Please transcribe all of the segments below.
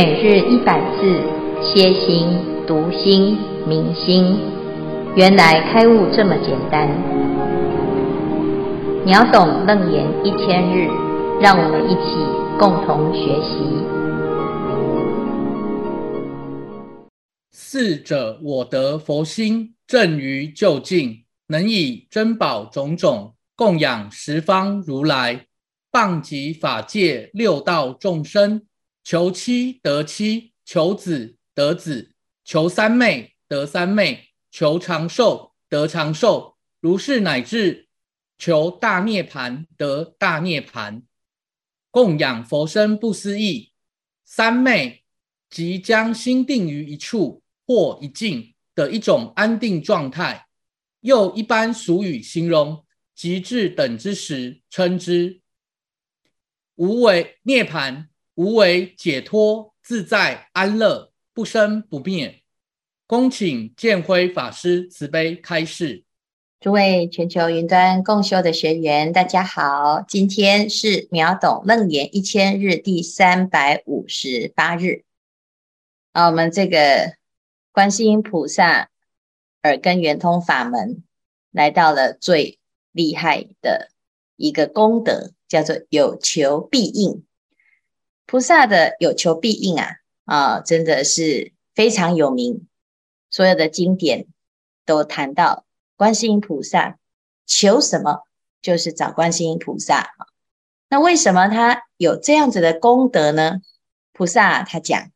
每日一百字，歇心、读心、明心，原来开悟这么简单。秒懂楞严一千日，让我们一起共同学习。四者我得佛心，正于究竟，能以珍宝种种供养十方如来，棒及法界六道众生。求妻得妻，求子得子，求三昧得三昧，求长寿得长寿，如是乃至求大涅槃得大涅槃。供养佛身不思议，三昧即将心定于一处或一境的一种安定状态。又一般俗语形容，极致等之时，称之无为涅槃。无为解脱自在安乐不生不灭，恭请建辉法师慈悲开示。诸位全球云端共修的学员，大家好，今天是秒懂楞严一千日第三百五十八日。啊，我们这个观世音菩萨耳根圆通法门来到了最厉害的一个功德，叫做有求必应。菩萨的有求必应啊啊，真的是非常有名。所有的经典都谈到观世音菩萨求什么，就是找观世音菩萨。那为什么他有这样子的功德呢？菩萨他讲，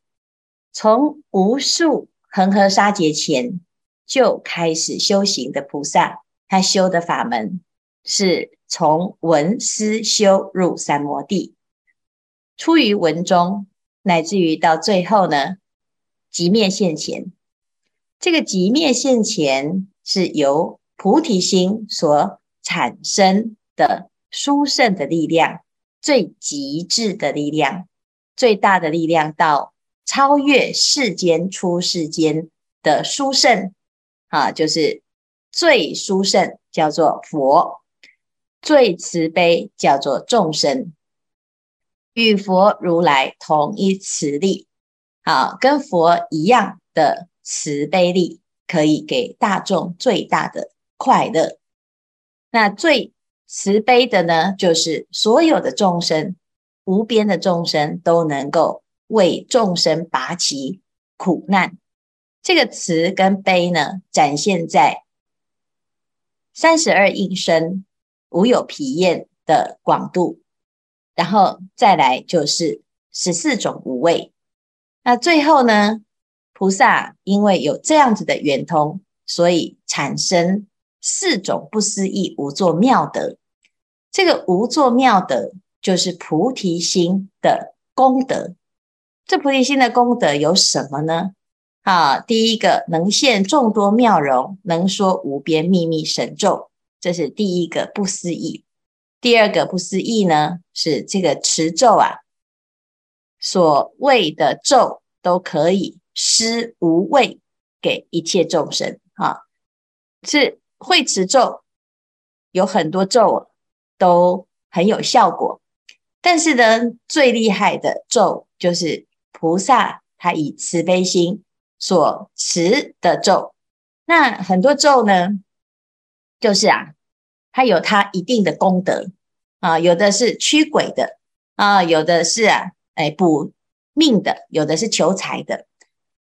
从无数恒河沙劫前就开始修行的菩萨，他修的法门是从闻思修入三摩地。出于文中，乃至于到最后呢，寂灭现前。这个寂灭现前是由菩提心所产生的殊胜的力量，最极致的力量，最大的力量，到超越世间出世间的殊胜啊，就是最殊胜叫做佛，最慈悲叫做众生。与佛如来同一慈力，好，跟佛一样的慈悲力，可以给大众最大的快乐。那最慈悲的呢，就是所有的众生，无边的众生都能够为众生拔其苦难。这个慈跟悲呢，展现在三十二应身、无有疲厌的广度。然后再来就是十四种无畏，那最后呢，菩萨因为有这样子的圆通，所以产生四种不思议无作妙德。这个无作妙德就是菩提心的功德。这菩提心的功德有什么呢？啊，第一个能现众多妙容，能说无边秘密神咒，这是第一个不思议。第二个不思议呢，是这个持咒啊，所谓的咒都可以施无畏给一切众生啊，是会持咒，有很多咒都很有效果，但是呢，最厉害的咒就是菩萨他以慈悲心所持的咒，那很多咒呢，就是啊。它有它一定的功德啊，有的是驱鬼的啊，有的是啊，哎补命的，有的是求财的。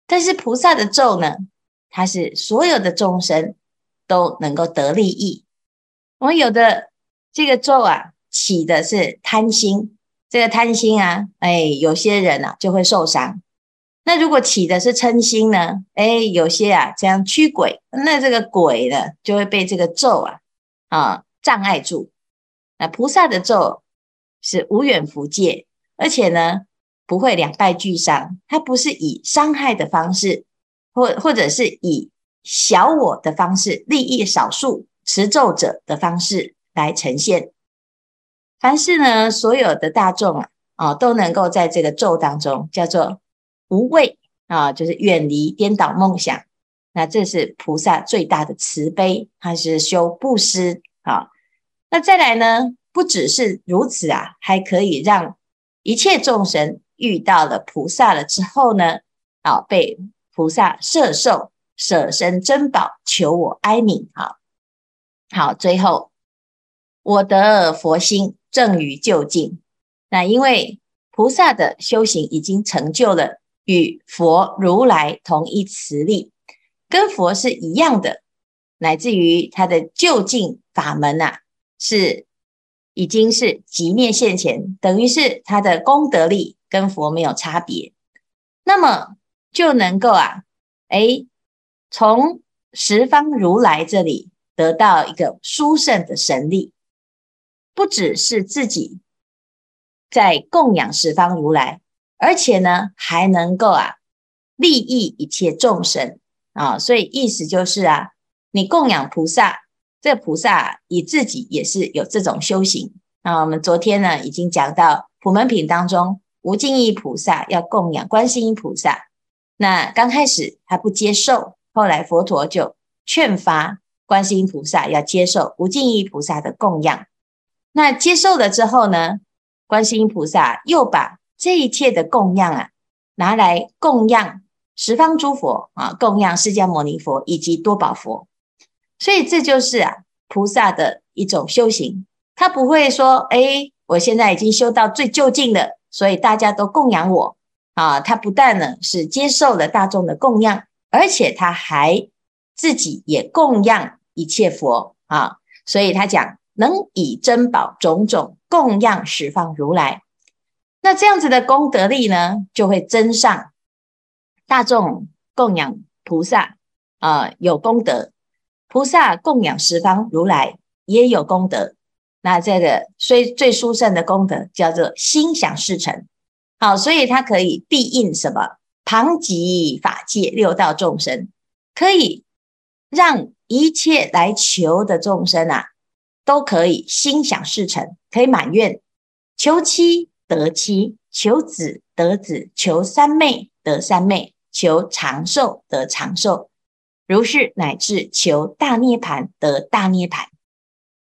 但是菩萨的咒呢，它是所有的众生都能够得利益。我们有的这个咒啊，起的是贪心，这个贪心啊，哎，有些人啊就会受伤。那如果起的是嗔心呢，哎，有些啊这样驱鬼，那这个鬼呢就会被这个咒啊。啊，障碍住。那菩萨的咒是无远弗届，而且呢不会两败俱伤。它不是以伤害的方式，或或者是以小我的方式，利益少数持咒者的方式来呈现。凡是呢，所有的大众啊，啊都能够在这个咒当中叫做无畏啊，就是远离颠倒梦想。那这是菩萨最大的慈悲，他是修布施啊。那再来呢，不只是如此啊，还可以让一切众生遇到了菩萨了之后呢，啊，被菩萨摄受，舍身珍宝，求我哀悯。好，好，最后我得佛心，正于究竟。那因为菩萨的修行已经成就了，与佛如来同一慈力，跟佛是一样的，乃至于他的就近法门啊，是已经是极灭现前，等于是他的功德力跟佛没有差别，那么就能够啊，诶，从十方如来这里得到一个殊胜的神力，不只是自己在供养十方如来，而且呢，还能够啊利益一切众生啊，所以意思就是啊，你供养菩萨。这菩萨以自己也是有这种修行。那我们昨天呢，已经讲到普门品当中，无尽意菩萨要供养观世音菩萨。那刚开始还不接受，后来佛陀就劝发观世音菩萨要接受无尽意菩萨的供养。那接受了之后呢，观世音菩萨又把这一切的供养啊，拿来供养十方诸佛啊，供养释迦牟尼佛以及多宝佛。所以这就是啊，菩萨的一种修行。他不会说，哎，我现在已经修到最究竟了，所以大家都供养我啊。他不但呢是接受了大众的供养，而且他还自己也供养一切佛啊。所以他讲，能以珍宝种种供养十方如来。那这样子的功德力呢，就会增上。大众供养菩萨啊，有功德。菩萨供养十方如来也有功德，那这个最最殊胜的功德叫做心想事成。好，所以它可以庇应什么？旁及法界六道众生，可以让一切来求的众生啊，都可以心想事成，可以满愿，求妻得妻，求子得子，求三妹得三妹，求长寿得长寿。如是乃至求大涅槃得大涅槃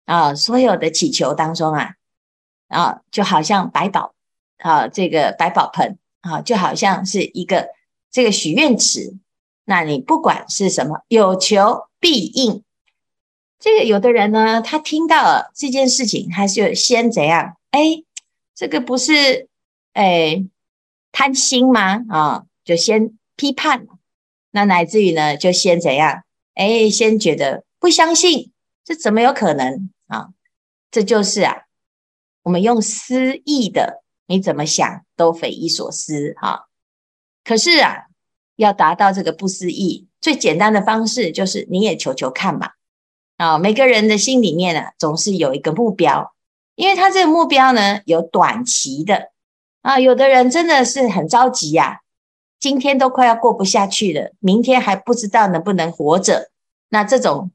啊！所有的祈求当中啊啊，就好像百宝啊，这个百宝盆啊，就好像是一个这个许愿池。那你不管是什么，有求必应。这个有的人呢，他听到了这件事情，他就先怎样？哎，这个不是哎贪心吗？啊，就先批判。那乃至于呢，就先怎样？哎，先觉得不相信，这怎么有可能啊？这就是啊，我们用思意的，你怎么想都匪夷所思哈、啊。可是啊，要达到这个不思议，最简单的方式就是你也求求看嘛。啊，每个人的心里面呢，总是有一个目标，因为他这个目标呢，有短期的啊，有的人真的是很着急呀、今天都快要过不下去了，明天还不知道能不能活着。那这种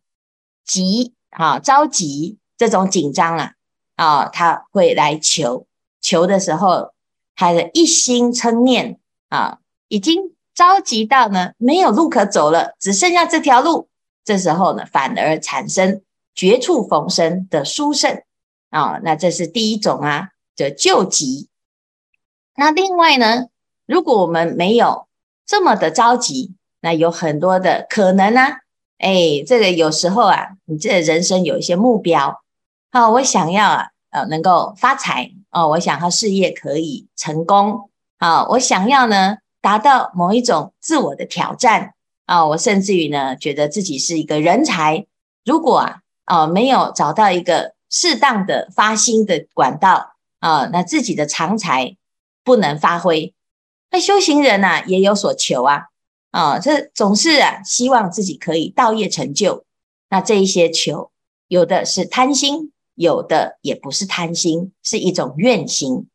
急啊、着急、这种紧张啊，啊，他会来求，求的时候，他的一心称念啊，已经着急到呢没有路可走了，只剩下这条路。这时候呢，反而产生绝处逢生的殊胜啊。那这是第一种啊，的救急。那另外呢？如果我们没有这么的着急，那有很多的可能啊。哎，这个有时候啊，你这人生有一些目标，好，我想要啊，呃，能够发财哦，我想要事业可以成功，好，我想要呢，达到某一种自我的挑战啊，我甚至于呢，觉得自己是一个人才。如果啊，啊，没有找到一个适当的发心的管道啊，那自己的长才不能发挥。那修行人呐，也有所求啊，啊，这总是啊，希望自己可以道业成就。那这一些求，有的是贪心，有的也不是贪心，是一种愿心。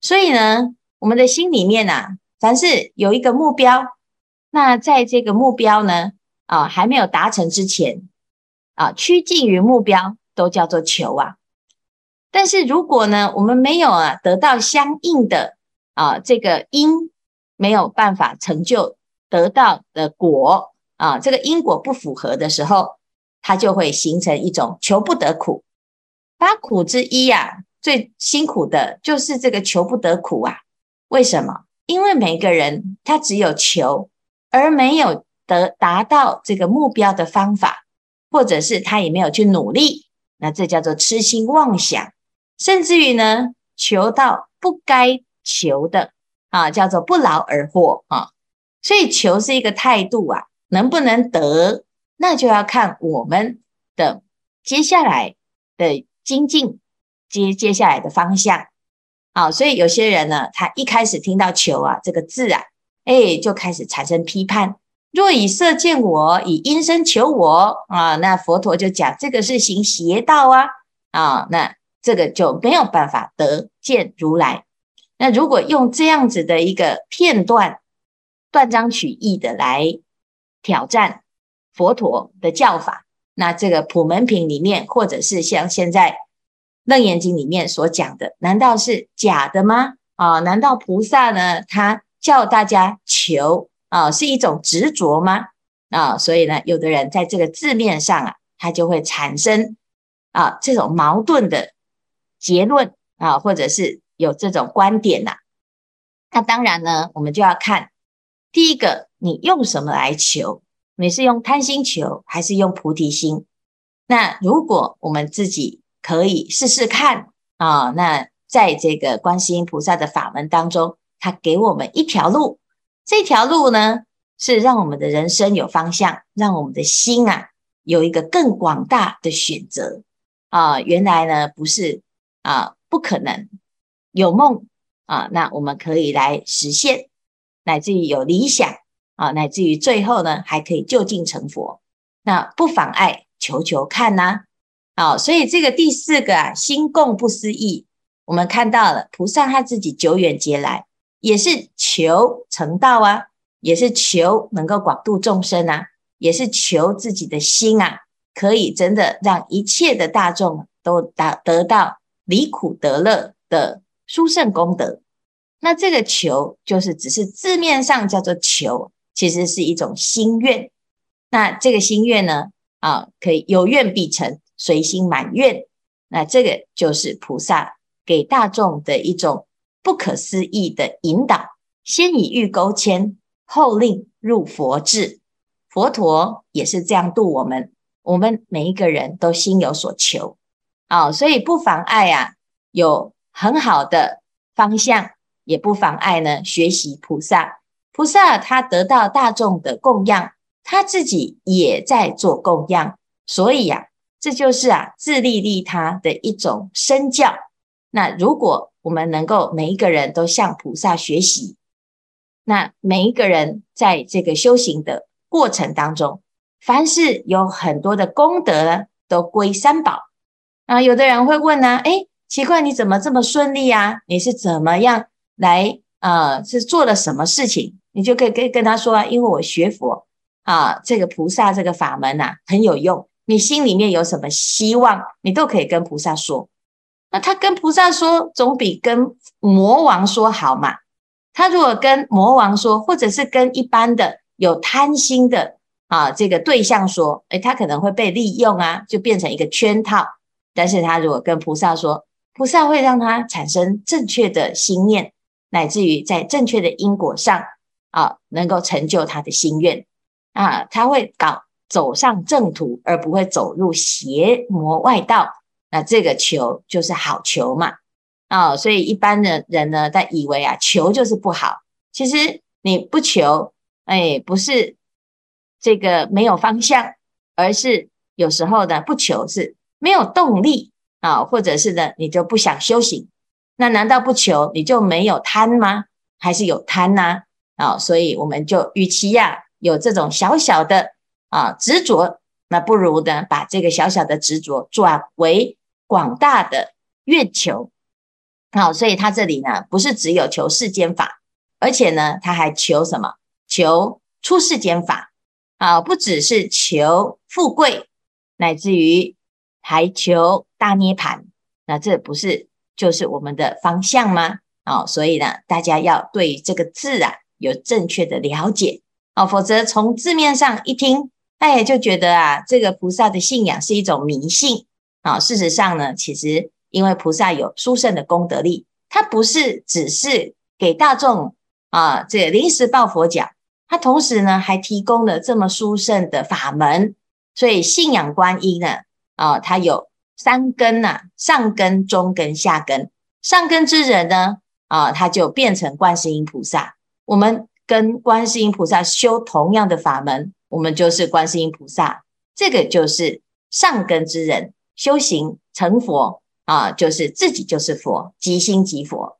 所以呢，我们的心里面呐，凡是有一个目标，那在这个目标呢，啊，还没有达成之前，啊，趋近于目标都叫做求啊。但是如果呢，我们没有啊，得到相应的。啊，这个因没有办法成就得到的果啊，这个因果不符合的时候，它就会形成一种求不得苦。八苦之一呀，最辛苦的就是这个求不得苦啊。为什么？因为每个人他只有求，而没有得达到这个目标的方法，或者是他也没有去努力，那这叫做痴心妄想，甚至于呢，求到不该求的啊，叫做不劳而获啊。所以求是一个态度啊，能不能得，那就要看我们的接下来的精进，接接下来的方向。啊，所以有些人呢，他一开始听到“求”啊这个字啊，哎，就开始产生批判。若以色见我，以音声求我啊，那佛陀就讲这个是行邪道啊啊，那这个就没有办法得见如来。那如果用这样子的一个片段，断章取义的来挑战佛陀的教法，那这个普门品里面，或者是像现在。《楞严经》里面所讲的，难道是假的吗？啊，难道菩萨呢？他叫大家求啊，是一种执着吗？啊，所以呢，有的人在这个字面上啊，他就会产生啊这种矛盾的结论啊，或者是有这种观点呐。那当然呢，我们就要看第一个，你用什么来求？你是用贪心求，还是用菩提心？那如果我们自己可以试试看啊！那在这个观世音菩萨的法门当中，他给我们一条路，这条路呢是让我们的人生有方向，让我们的心啊有一个更广大的选择啊！原来呢不是啊，不可能有梦啊，那我们可以来实现，乃至于有理想啊，乃至于最后呢还可以就近成佛，那不妨碍求求看呐、啊。好，所以这个第四个啊，心共不思议，我们看到了菩萨他自己久远劫来，也是求成道啊，也是求能够广度众生啊，也是求自己的心啊，可以真的让一切的大众都达得到离苦得乐的殊胜功德。那这个求就是只是字面上叫做求，其实是一种心愿。那这个心愿呢，啊，可以有愿必成。随心满愿，那这个就是菩萨给大众的一种不可思议的引导。先以欲钩牵，后令入佛智。佛陀也是这样度我们，我们每一个人都心有所求啊，所以不妨碍啊，有很好的方向，也不妨碍呢学习菩萨。菩萨他得到大众的供养，他自己也在做供养，所以呀、这就是啊，自利利他的一种身教。那如果我们能够每一个人都向菩萨学习，那每一个人在这个修行的过程当中，凡是有很多的功德都归三宝。啊，有的人会问呢、啊，诶，奇怪，你怎么这么顺利啊？你是怎么样来呃，是做了什么事情？你就可以跟跟他说啊，因为我学佛啊，这个菩萨这个法门呐、啊，很有用。你心里面有什么希望，你都可以跟菩萨说。那他跟菩萨说，总比跟魔王说好嘛。他如果跟魔王说，或者是跟一般的有贪心的啊这个对象说，诶，他可能会被利用啊，就变成一个圈套。但是他如果跟菩萨说，菩萨会让他产生正确的心念，乃至于在正确的因果上啊，能够成就他的心愿啊，他会搞。走上正途，而不会走入邪魔外道，那这个求就是好求嘛。啊、所以一般的人呢，他以为啊，求就是不好。其实你不求，哎，不是这个没有方向，而是有时候呢，不求是没有动力啊、或者是呢，你就不想修行。那难道不求你就没有贪吗？还是有贪呐、啊？所以我们就与其呀、有这种小小的。啊，执着，那不如呢，把这个小小的执着转为广大的愿求。好，所以他这里呢，不是只有求世间法，而且呢，他还求什么？求出世间法。啊，不只是求富贵，乃至于还求大涅槃。那这不是就是我们的方向吗？哦，所以呢，大家要对这个字啊有正确的了解。哦，否则从字面上一听。哎，就觉得啊，这个菩萨的信仰是一种迷信啊。事实上呢，其实因为菩萨有殊胜的功德力，他不是只是给大众啊这临时抱佛脚，他同时呢还提供了这么殊胜的法门，所以信仰观音呢啊，他有三根呐、上根、中根、下根。上根之人呢啊，他就变成观世音菩萨。我们跟观世音菩萨修同样的法门，我们就是观世音菩萨。这个就是上根之人修行成佛啊，就是自己就是佛，即心即佛。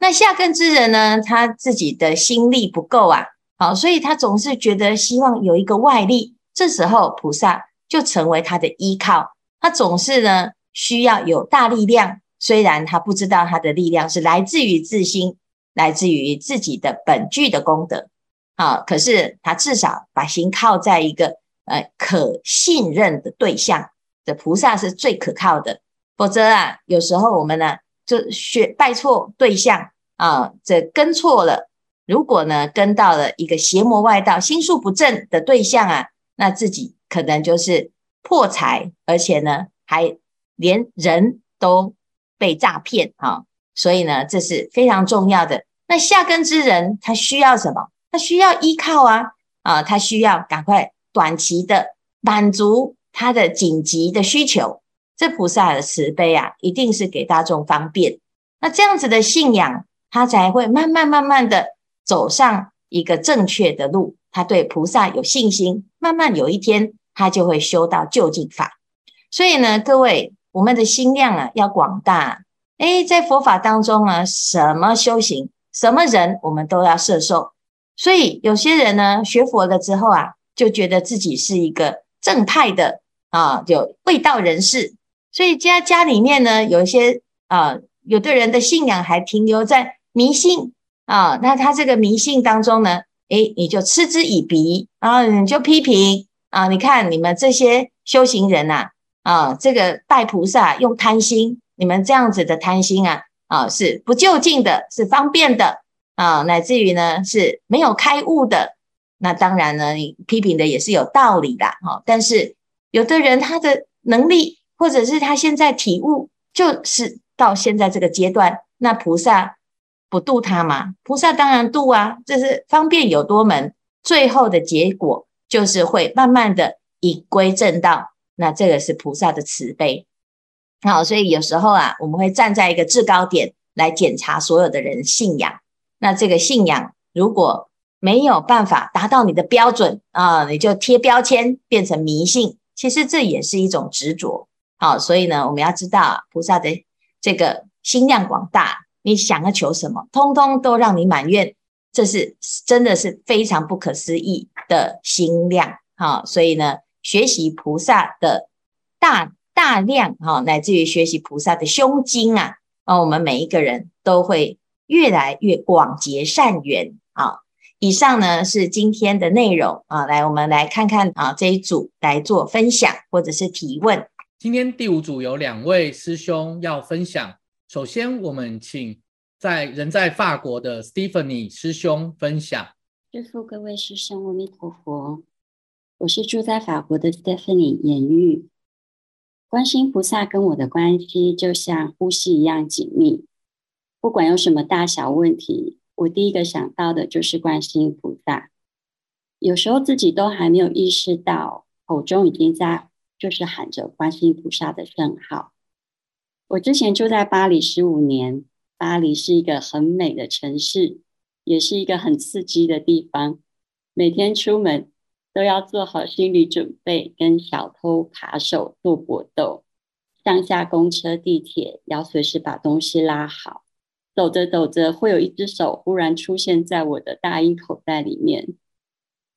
那下根之人呢，他自己的心力不够啊，好，所以他总是觉得希望有一个外力，这时候菩萨就成为他的依靠。他总是呢需要有大力量，虽然他不知道他的力量是来自于自心。来自于自己的本具的功德，啊，可是他至少把心靠在一个呃可信任的对象，这菩萨是最可靠的。否则啊，有时候我们呢就学拜错对象啊，这跟错了。如果呢跟到了一个邪魔外道、心术不正的对象啊，那自己可能就是破财，而且呢还连人都被诈骗啊。所以呢，这是非常重要的。那下根之人，他需要什么？他需要依靠啊啊，他需要赶快短期的满足他的紧急的需求。这菩萨的慈悲啊，一定是给大众方便。那这样子的信仰，他才会慢慢慢慢的走上一个正确的路。他对菩萨有信心，慢慢有一天，他就会修到究竟法。所以呢，各位，我们的心量啊，要广大。诶，在佛法当中啊，什么修行，什么人，我们都要摄受。所以有些人呢，学佛了之后啊，就觉得自己是一个正派的啊，有卫道人士。所以家家里面呢，有一些啊，有的人的信仰还停留在迷信啊。那他这个迷信当中呢，诶，你就嗤之以鼻啊，你就批评啊。你看你们这些修行人呐，啊，这个拜菩萨用贪心。你们这样子的贪心啊，啊，是不究竟的，是方便的啊，乃至于呢是没有开悟的。那当然呢，你批评的也是有道理的哈。但是有的人他的能力，或者是他现在体悟，就是到现在这个阶段，那菩萨不度他吗？菩萨当然度啊，这是方便有多门，最后的结果就是会慢慢的引归正道。那这个是菩萨的慈悲。好，所以有时候啊，我们会站在一个制高点来检查所有的人信仰。那这个信仰如果没有办法达到你的标准啊，你就贴标签变成迷信。其实这也是一种执着。好，所以呢，我们要知道菩萨的这个心量广大，你想要求什么，通通都让你满愿，这是真的是非常不可思议的心量。好，所以呢，学习菩萨的大。大量哈，乃至于学习菩萨的胸襟啊，啊，我们每一个人都会越来越广结善缘啊。以上呢是今天的内容啊，来，我们来看看啊这一组来做分享或者是提问。今天第五组有两位师兄要分享，首先我们请在人在法国的 Stephanie 师兄分享。师父，各位师兄，阿弥陀佛，我是住在法国的 Stephanie 颜玉。观世音菩萨跟我的关系就像呼吸一样紧密，不管有什么大小问题，我第一个想到的就是观世音菩萨。有时候自己都还没有意识到，口中已经在就是喊着观世音菩萨的圣号。我之前住在巴黎十五年，巴黎是一个很美的城市，也是一个很刺激的地方，每天出门。都要做好心理准备，跟小偷扒手做搏斗。上下公车、地铁要随时把东西拉好。走着走着，会有一只手忽然出现在我的大衣口袋里面。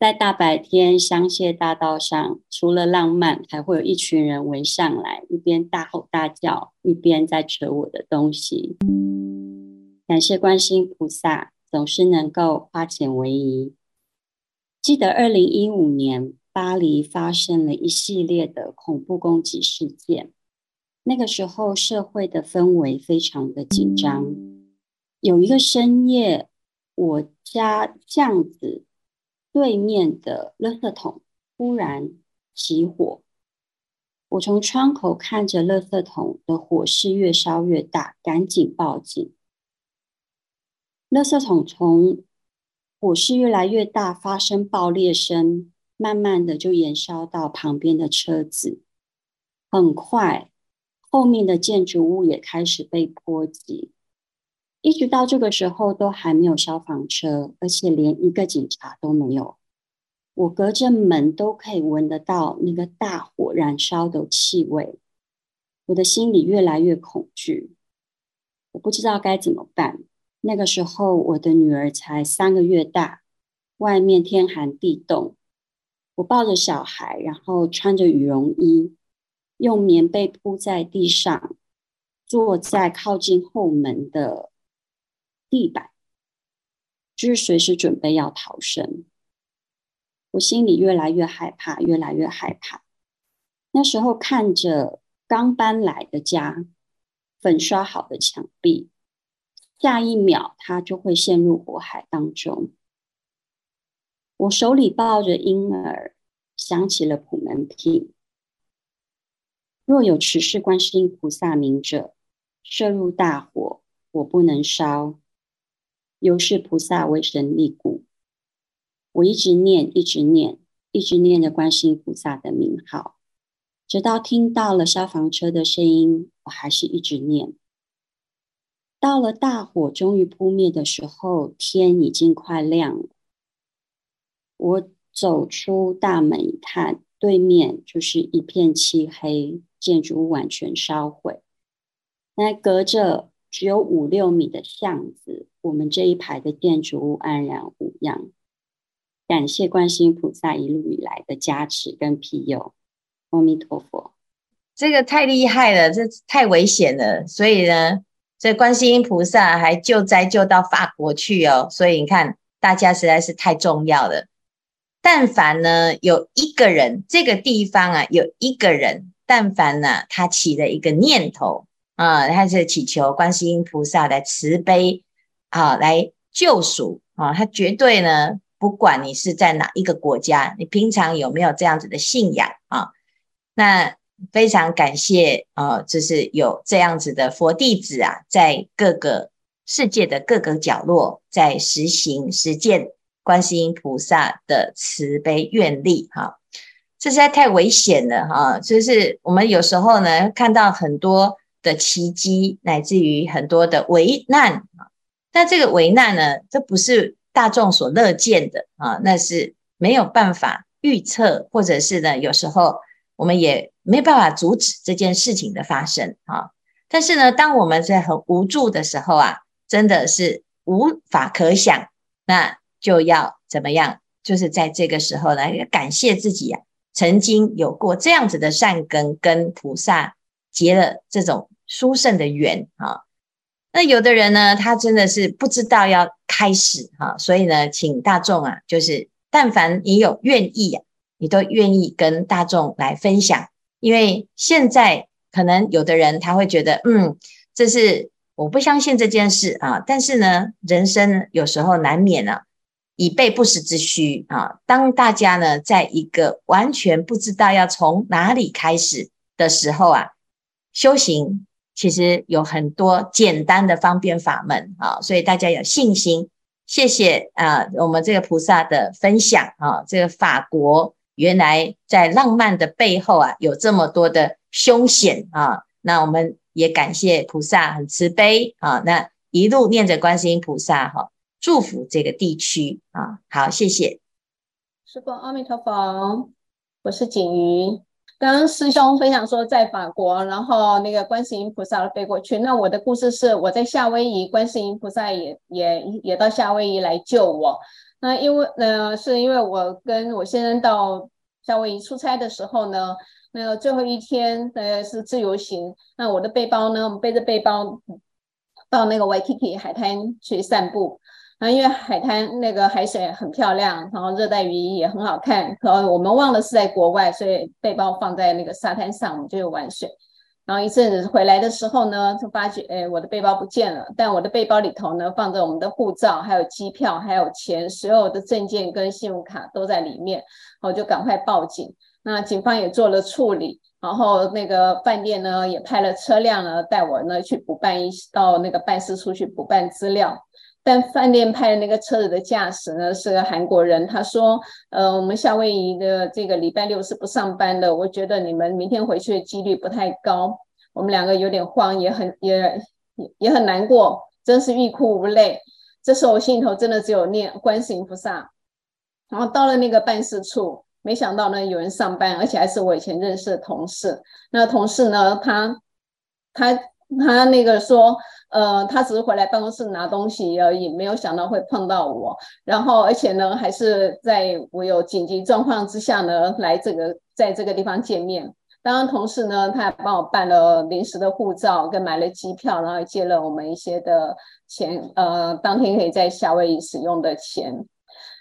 在大白天，香榭大道上，除了浪漫，还会有一群人围上来，一边大吼大叫，一边在扯我的东西。感谢观世音菩萨，总是能够化险为夷。记得二零一五年巴黎发生了一系列的恐怖攻击事件，那个时候社会的氛围非常的紧张。有一个深夜，我家巷子对面的垃圾桶突然起火，我从窗口看着垃圾桶的火势越烧越大，赶紧报警。垃圾桶从火势越来越大，发生爆裂声，慢慢的就延烧到旁边的车子。很快，后面的建筑物也开始被波及。一直到这个时候，都还没有消防车，而且连一个警察都没有。我隔着门都可以闻得到那个大火燃烧的气味，我的心里越来越恐惧。我不知道该怎么办。那个时候，我的女儿才三个月大，外面天寒地冻。我抱着小孩，然后穿着羽绒衣，用棉被铺在地上，坐在靠近后门的地板，就是随时准备要逃生。我心里越来越害怕，越来越害怕。那时候看着刚搬来的家，粉刷好的墙壁，下一秒它就会陷入火海当中。我手里抱着婴儿，想起了普门品：若有持世观世音菩萨名者，涉入大火，火不能烧。由是菩萨为神力故，我一直念，一直念，一直念着观世音菩萨的名号，直到听到了消防车的声音，我还是一直念。到了大火终于扑灭的时候，天已经快亮了。我走出大门一看，对面就是一片漆黑，建筑物完全烧毁。那隔着只有五六米的巷子。我们这一排的建筑物安然无恙，感谢观世音菩萨一路以来的加持跟庇佑。阿弥陀佛，这个太厉害了，这太危险了，所以呢，这观世音菩萨还救灾救到法国去哦。所以你看，大家实在是太重要了。但凡呢有一个人，这个地方啊有一个人，但凡呢、啊、他起了一个念头啊，他是祈求观世音菩萨来慈悲。啊，来救赎啊！他绝对呢，不管你是在哪一个国家，你平常有没有这样子的信仰啊？那非常感谢啊，就是有这样子的佛弟子啊，在各个世界的各个角落，在实行实践观世音菩萨的慈悲愿力哈、啊。这实在太危险了哈、啊！就是我们有时候呢，看到很多的奇迹，乃至于很多的危难。但这个危难呢，这不是大众所乐见的啊，那是没有办法预测，或者是呢，有时候我们也没办法阻止这件事情的发生啊。但是呢，当我们在很无助的时候啊，真的是无法可想，那就要怎么样？就是在这个时候呢，感谢自己啊，曾经有过这样子的善根，跟菩萨结了这种殊胜的缘啊。那有的人呢，他真的是不知道要开始哈，所以呢，请大众啊，就是但凡你有愿意啊，你都愿意跟大众来分享，因为现在可能有的人他会觉得，嗯，这是我不相信这件事啊，但是呢，人生有时候难免啊，以备不时之需啊。当大家呢，在一个完全不知道要从哪里开始的时候啊，修行。其实有很多简单的方便法门啊，所以大家有信心。谢谢啊，我们这个菩萨的分享啊，这个法国原来在浪漫的背后啊，有这么多的凶险啊。那我们也感谢菩萨很慈悲啊，那一路念着观世音菩萨哈，祝福这个地区啊。好，谢谢师父，阿弥陀佛，我是锦瑜。刚刚师兄分享说，在法国，然后那个观世音菩萨飞过去。那我的故事是，我在夏威夷，观世音菩萨也也也到夏威夷来救我。那因为呃，是因为我跟我先生到夏威夷出差的时候呢，那个最后一天呃是自由行。那我的背包呢，我们背着背包到那个 Waikiki 海滩去散步。啊，因为海滩那个海水很漂亮，然后热带雨衣也很好看。然后我们忘了是在国外，所以背包放在那个沙滩上，我们就有玩水。然后一阵子回来的时候呢，就发觉，哎，我的背包不见了。但我的背包里头呢，放着我们的护照、还有机票、还有钱，所有的证件跟信用卡都在里面。我就赶快报警。那警方也做了处理，然后那个饭店呢也派了车辆呢带我呢去补办一到那个办事处去补办资料。但饭店派的那个车子的驾驶呢是个韩国人，他说：“呃，我们夏威夷的这个礼拜六是不上班的，我觉得你们明天回去的几率不太高。”我们两个有点慌，也很也也很难过，真是欲哭无泪。这时候我心里头真的只有念观世音菩萨。然后到了那个办事处，没想到呢有人上班，而且还是我以前认识的同事。那同事呢，他他他那个说。呃，他只是回来办公室拿东西而已，没有想到会碰到我。然后，而且呢，还是在我有紧急状况之下呢，来这个在这个地方见面。当然，同事呢，他还帮我办了临时的护照，跟买了机票，然后借了我们一些的钱，呃，当天可以在夏威夷使用的钱。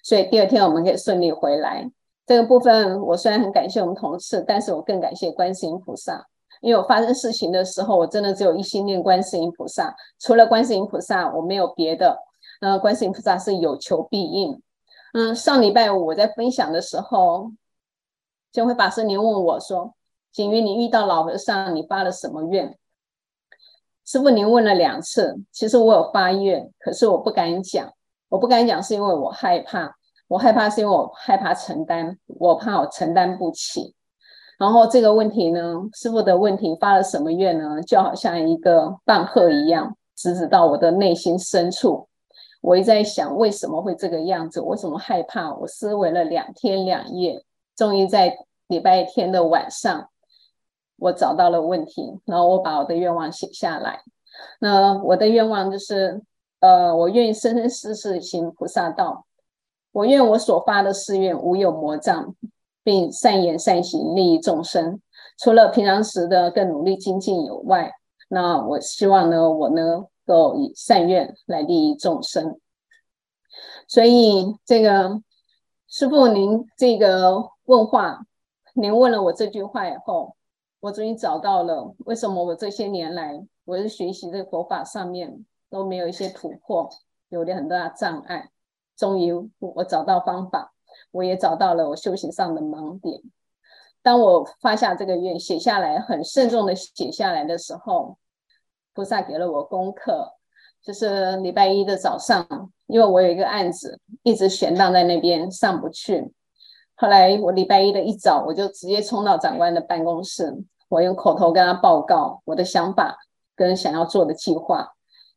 所以第二天我们可以顺利回来。这个部分我虽然很感谢我们同事，但是我更感谢观世音菩萨。因为我发生事情的时候，我真的只有一心念观世音菩萨，除了观世音菩萨，我没有别的。那观世音菩萨是有求必应。嗯，上礼拜五我在分享的时候，就会法师您问我说：“景瑜，你遇到老和尚，你发了什么愿？”师傅您问了两次，其实我有发愿，可是我不敢讲。我不敢讲是因为我害怕，我害怕是因为我害怕承担，我怕我承担不起。然后这个问题呢，师父的问题发了什么愿呢？就好像一个棒喝一样，直指到我的内心深处。我一直在想，为什么会这个样子？我怎么害怕？我思维了两天两夜，终于在礼拜天的晚上，我找到了问题。然后我把我的愿望写下来。那我的愿望就是，呃，我愿意生生世世行菩萨道。我愿我所发的誓愿无有魔障。并善言善行利益众生，除了平常时的更努力精进以外，那我希望呢，我能够以善愿来利益众生。所以这个师父您这个问话，您问了我这句话以后，我终于找到了为什么我这些年来我是学习这个佛法上面都没有一些突破，有点很大的障碍，终于我找到方法。我也找到了我修行上的盲点。当我发下这个愿，写下来，很慎重的写下来的时候，菩萨给了我功课，就是礼拜一的早上，因为我有一个案子一直悬荡在那边上不去。后来我礼拜一的一早，我就直接冲到长官的办公室，我用口头跟他报告我的想法跟想要做的计划。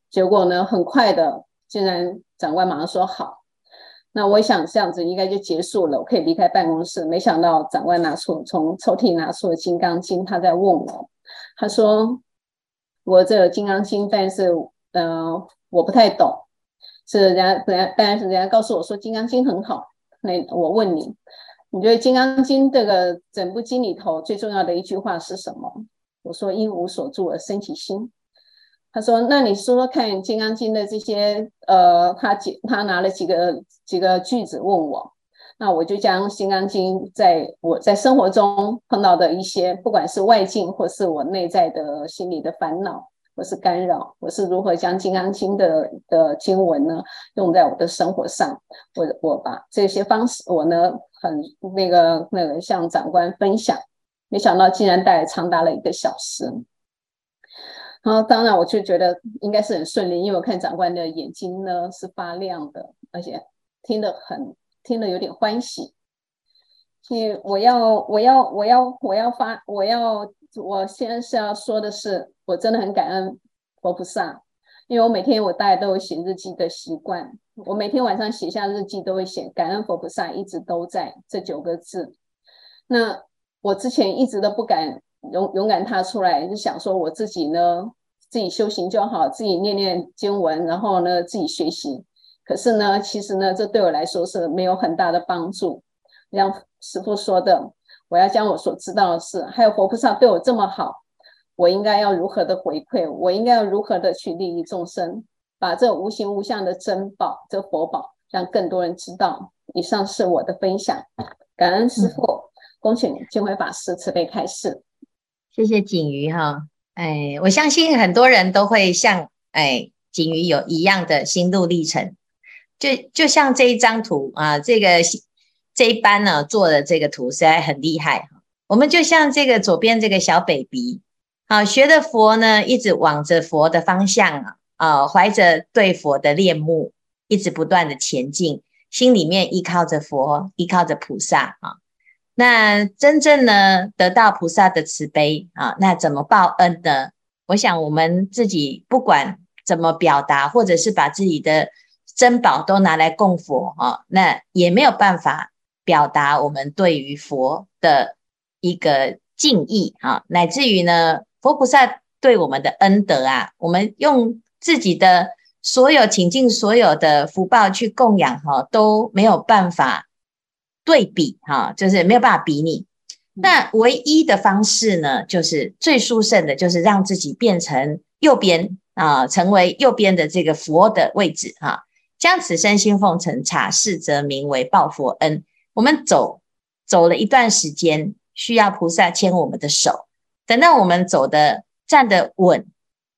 结果呢，很快的，竟然长官马上说好。那我想这样子应该就结束了，我可以离开办公室。没想到长官拿出从抽屉拿出了《金刚经》，他在问我，他说我这《金刚经》，但是嗯、我不太懂。是人家人家，当然是人家告诉我说《金刚经》很好。那我问你，你觉得《金刚经》这个整部经里头最重要的一句话是什么？我说因无所住而生其心。他说：“那你说说看，《金刚经》的这些，呃，他几他拿了几个几个句子问我，那我就将《金刚经》在我在生活中碰到的一些，不管是外境或是我内在的心理的烦恼或是干扰，我是如何将《金刚经》的的经文呢用在我的生活上？我我把这些方式，我呢很那个那个向长官分享，没想到竟然带长达了一个小时。”然后，当然，我就觉得应该是很顺利，因为我看长官的眼睛呢是发亮的，而且听得很，听得有点欢喜。所以我要，我要，我要，我要发，我要，我先是要说的是，我真的很感恩佛菩萨，因为我每天我大概都有写日记的习惯，我每天晚上写下日记都会写感恩佛菩萨一直都在这九个字。那我之前一直都不敢。勇勇敢踏出来，就想说我自己呢，自己修行就好，自己念念经文，然后呢，自己学习。可是呢，其实呢，这对我来说是没有很大的帮助。像师父说的，我要将我所知道的事，还有佛菩萨对我这么好，我应该要如何的回馈？我应该要如何的去利益众生，把这无形无相的珍宝，这佛宝，让更多人知道。以上是我的分享，感恩师父，嗯、恭请金辉法师慈悲开示。谢谢景瑜哈，哎，我相信很多人都会像哎景瑜有一样的心路历程，就就像这一张图啊，这个这一班呢做的这个图实在很厉害。我们就像这个左边这个小 baby，啊，学的佛呢一直往着佛的方向啊啊，怀着对佛的恋慕，一直不断的前进，心里面依靠着佛，依靠着菩萨啊。那真正呢，得到菩萨的慈悲啊，那怎么报恩呢？我想我们自己不管怎么表达，或者是把自己的珍宝都拿来供佛啊，那也没有办法表达我们对于佛的一个敬意啊，乃至于呢，佛菩萨对我们的恩德啊，我们用自己的所有倾尽所有的福报去供养哈，都没有办法。对比哈，就是没有办法比拟。那唯一的方式呢，就是最殊胜的，就是让自己变成右边啊，成为右边的这个佛的位置哈。将此身心奉承查视，则名为报佛恩。我们走走了一段时间，需要菩萨牵我们的手。等到我们走的站得稳，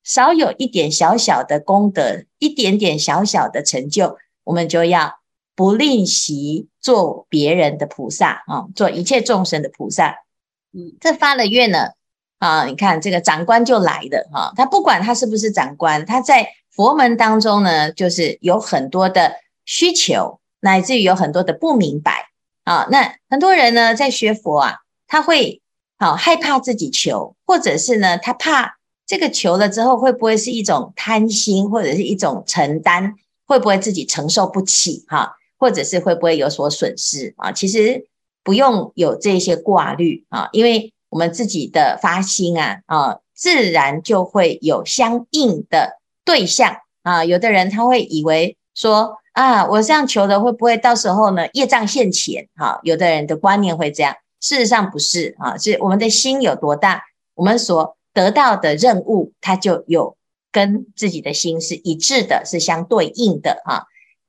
少有一点小小的功德，一点点小小的成就，我们就要。不吝惜做别人的菩萨啊，做一切众生的菩萨。嗯，这发了愿呢啊，你看这个长官就来了哈。他不管他是不是长官，他在佛门当中呢，就是有很多的需求，乃至于有很多的不明白啊。那很多人呢在学佛啊，他会好害怕自己求，或者是呢他怕这个求了之后会不会是一种贪心，或者是一种承担，会不会自己承受不起哈？或者是会不会有所损失啊？其实不用有这些挂虑啊，因为我们自己的发心啊啊，自然就会有相应的对象啊。有的人他会以为说啊，我这样求的会不会到时候呢业障现前？哈，有的人的观念会这样，事实上不是啊，是我们的心有多大，我们所得到的任务，它就有跟自己的心是一致的，是相对应的哈。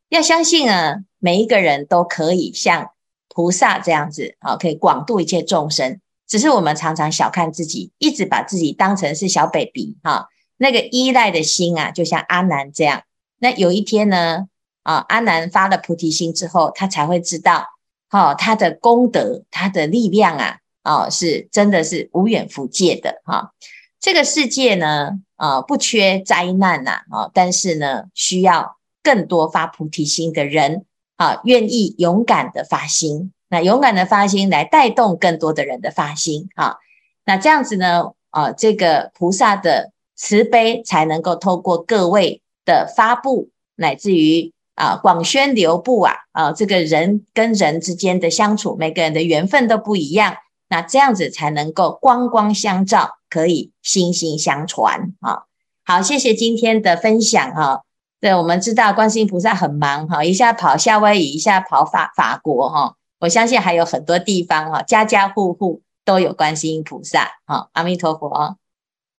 要相信啊。每一个人都可以像菩萨这样子啊，可以广度一切众生。只是我们常常小看自己，一直把自己当成是小 baby 哈。那个依赖的心啊，就像阿难这样。那有一天呢，啊，阿南发了菩提心之后，他才会知道，哦，他的功德，他的力量啊，啊，是真的是无远弗届的哈。这个世界呢，啊，不缺灾难呐，啊，但是呢，需要更多发菩提心的人。啊，愿意勇敢的发心，那勇敢的发心来带动更多的人的发心啊，那这样子呢，啊，这个菩萨的慈悲才能够透过各位的发布，乃至于啊广宣流布啊，啊，这个人跟人之间的相处，每个人的缘分都不一样，那这样子才能够光光相照，可以心心相传啊。好，谢谢今天的分享哈。对，我们知道观世音菩萨很忙哈，一下跑夏威夷，一下跑法法国哈。我相信还有很多地方哈，家家户户都有观世音菩萨哈。阿弥陀佛。